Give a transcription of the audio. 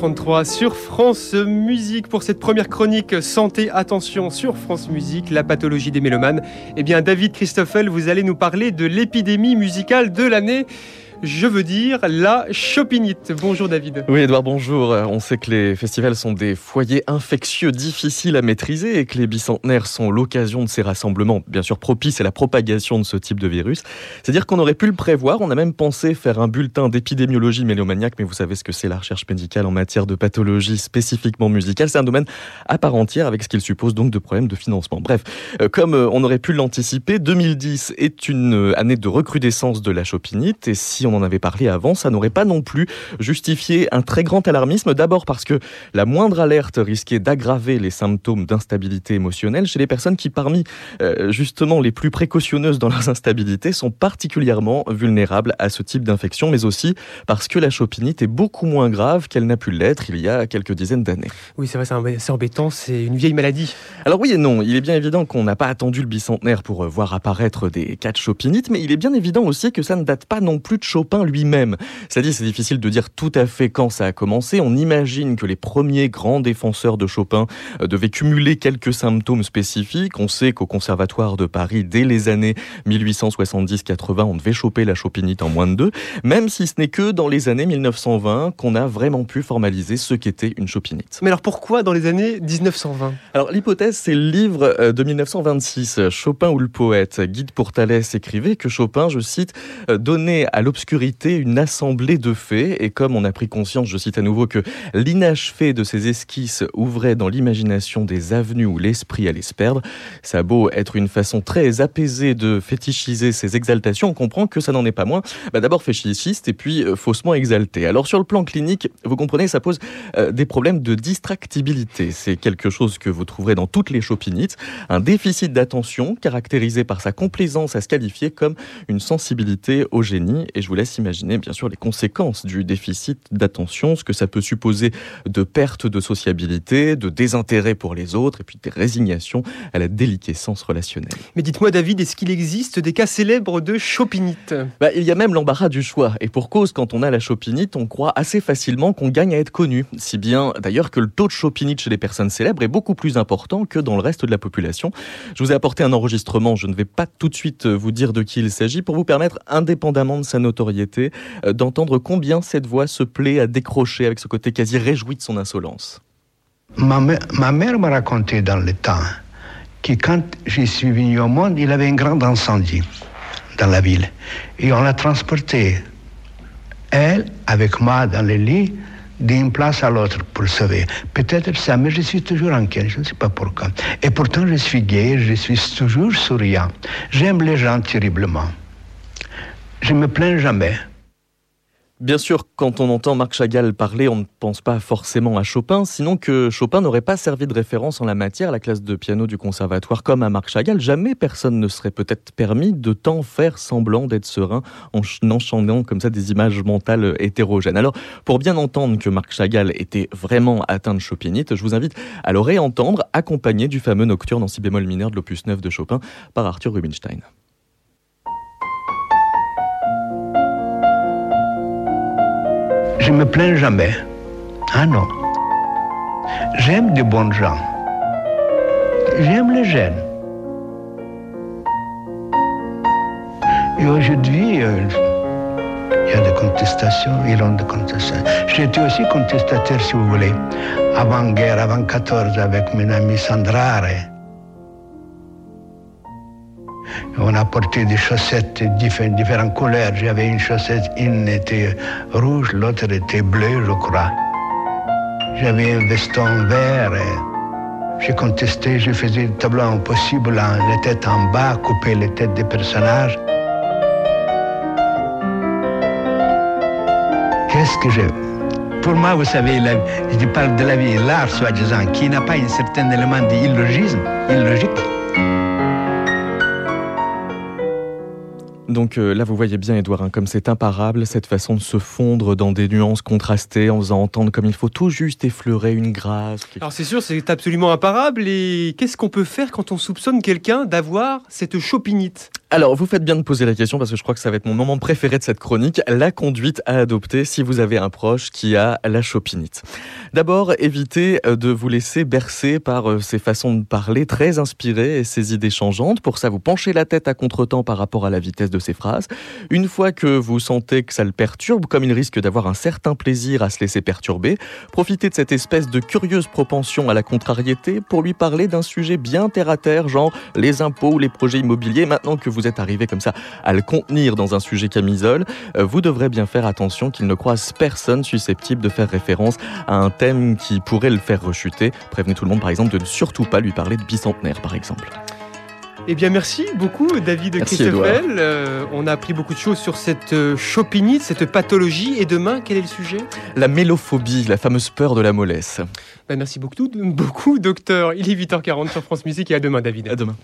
8h33 sur France Musique pour cette première chronique santé attention sur France Musique, la pathologie des mélomanes. Eh bien David Christoffel, vous allez nous parler de l'épidémie musicale de l'année je veux dire la chopinite. Bonjour David. Oui Edouard, bonjour. On sait que les festivals sont des foyers infectieux difficiles à maîtriser et que les bicentenaires sont l'occasion de ces rassemblements, bien sûr propices à la propagation de ce type de virus. C'est-à-dire qu'on aurait pu le prévoir, on a même pensé faire un bulletin d'épidémiologie mélomaniaque, mais vous savez ce que c'est la recherche médicale en matière de pathologie spécifiquement musicale. C'est un domaine à part entière avec ce qu'il suppose donc de problèmes de financement. Bref, euh, comme euh, on aurait pu l'anticiper, 2010 est une euh, année de recrudescence de la chopinite et si en avait parlé avant, ça n'aurait pas non plus justifié un très grand alarmisme. D'abord parce que la moindre alerte risquait d'aggraver les symptômes d'instabilité émotionnelle chez les personnes qui, parmi euh, justement les plus précautionneuses dans leurs instabilités, sont particulièrement vulnérables à ce type d'infection, mais aussi parce que la chopinite est beaucoup moins grave qu'elle n'a pu l'être il y a quelques dizaines d'années. Oui, c'est vrai, c'est embêtant, c'est une vieille maladie. Alors oui et non, il est bien évident qu'on n'a pas attendu le bicentenaire pour euh, voir apparaître des cas de chopinite, mais il est bien évident aussi que ça ne date pas non plus de Chopin lui-même. C'est-à-dire, c'est difficile de dire tout à fait quand ça a commencé. On imagine que les premiers grands défenseurs de Chopin euh, devaient cumuler quelques symptômes spécifiques. On sait qu'au Conservatoire de Paris, dès les années 1870-80, on devait choper la chopinite en moins de deux, même si ce n'est que dans les années 1920 qu'on a vraiment pu formaliser ce qu'était une chopinite. Mais alors pourquoi dans les années 1920 Alors l'hypothèse, c'est le livre euh, de 1926, Chopin ou le poète? Guide pour Thalès écrivait que Chopin, je cite, euh, donnait à l'obscurité une assemblée de faits, et comme on a pris conscience, je cite à nouveau, que l'inachevé de ces esquisses ouvrait dans l'imagination des avenues où l'esprit allait se perdre, ça a beau être une façon très apaisée de fétichiser ces exaltations, on comprend que ça n'en est pas moins. Bah D'abord fétichiste et puis euh, faussement exalté. Alors sur le plan clinique, vous comprenez, ça pose euh, des problèmes de distractibilité. C'est quelque chose que vous trouverez dans toutes les chopinites, un déficit d'attention caractérisé par sa complaisance à se qualifier comme une sensibilité au génie. Et je vous laisse imaginer bien sûr les conséquences du déficit d'attention, ce que ça peut supposer de perte de sociabilité, de désintérêt pour les autres et puis des résignations à la déliquescence relationnelle. Mais dites-moi David, est-ce qu'il existe des cas célèbres de chopinite? Bah, Il y a même l'embarras du choix et pour cause quand on a la chopinite, on croit assez facilement qu'on gagne à être connu, si bien d'ailleurs que le taux de chopinite chez les personnes célèbres est beaucoup plus important que dans le reste de la population. Je vous ai apporté un enregistrement, je ne vais pas tout de suite vous dire de qui il s'agit pour vous permettre indépendamment de sa notoriété euh, d'entendre combien cette voix se plaît à décrocher avec ce côté quasi réjoui de son insolence. Ma, mère m'a raconté dans le temps que quand je suis venu au monde, il avait un grand incendie dans la ville. Et on l'a transporté, elle, avec moi dans le lit, d'une place à l'autre pour sauver. Peut-être ça, mais je suis toujours inquiet, je ne sais pas pourquoi. Et pourtant, je suis gay, je suis toujours souriant. J'aime les gens terriblement. Je me plains jamais. Bien sûr, quand on entend Marc Chagall parler, on ne pense pas forcément à Chopin, sinon que Chopin n'aurait pas servi de référence en la matière à la classe de piano du conservatoire comme à Marc Chagall. Jamais personne ne serait peut-être permis de tant faire semblant d'être serein en enchaînant comme ça des images mentales hétérogènes. Alors, pour bien entendre que Marc Chagall était vraiment atteint de chopinite, je vous invite à le réentendre accompagné du fameux nocturne en si bémol mineur de l'opus 9 de Chopin par Arthur Rubinstein. Je me plains jamais. Ah non. J'aime des bons gens. J'aime les jeunes. Et aujourd'hui, euh, il y a des contestations, il ont des contestations. J'étais aussi contestataire, si vous voulez, avant-guerre, avant 14, avec mon ami Sandrare. On a porté des chaussettes de différentes couleurs. J'avais une chaussette, une était rouge, l'autre était bleue, je crois. J'avais un veston vert. J'ai contesté, je faisais des tableaux impossibles, les têtes en bas, couper les têtes des personnages. Qu'est-ce que je... Pour moi, vous savez, je parle de la vie, l'art, soi-disant, qui n'a pas un certain élément d'illogisme, illogique. Donc euh, là, vous voyez bien, Edouard, hein, comme c'est imparable, cette façon de se fondre dans des nuances contrastées, en faisant entendre comme il faut tout juste effleurer une grâce. Alors c'est sûr, c'est absolument imparable. Et qu'est-ce qu'on peut faire quand on soupçonne quelqu'un d'avoir cette chopinite? Alors, vous faites bien de poser la question parce que je crois que ça va être mon moment préféré de cette chronique, la conduite à adopter si vous avez un proche qui a la chopinite. D'abord, évitez euh, de vous laisser bercer par euh, ses façons de parler très inspirées et ses idées changeantes. Pour ça, vous penchez la tête à contretemps par rapport à la vitesse de ses phrases. Une fois que vous sentez que ça le perturbe, comme il risque d'avoir un certain plaisir à se laisser perturber, profitez de cette espèce de curieuse propension à la contrariété pour lui parler d'un sujet bien terre à terre, genre les impôts ou les projets immobiliers. Maintenant que vous vous êtes arrivé comme ça à le contenir dans un sujet camisole, euh, vous devrez bien faire attention qu'il ne croise personne susceptible de faire référence à un thème qui pourrait le faire rechuter. Prévenez tout le monde par exemple de ne surtout pas lui parler de bicentenaire par exemple. Eh bien, merci beaucoup, David Christoffel. Euh, on a appris beaucoup de choses sur cette euh, chopinite, cette pathologie. Et demain, quel est le sujet? La mélophobie, la fameuse peur de la mollesse. Ben, merci beaucoup, beaucoup, docteur. Il est 8h40 sur France Musique et à demain, David. À demain.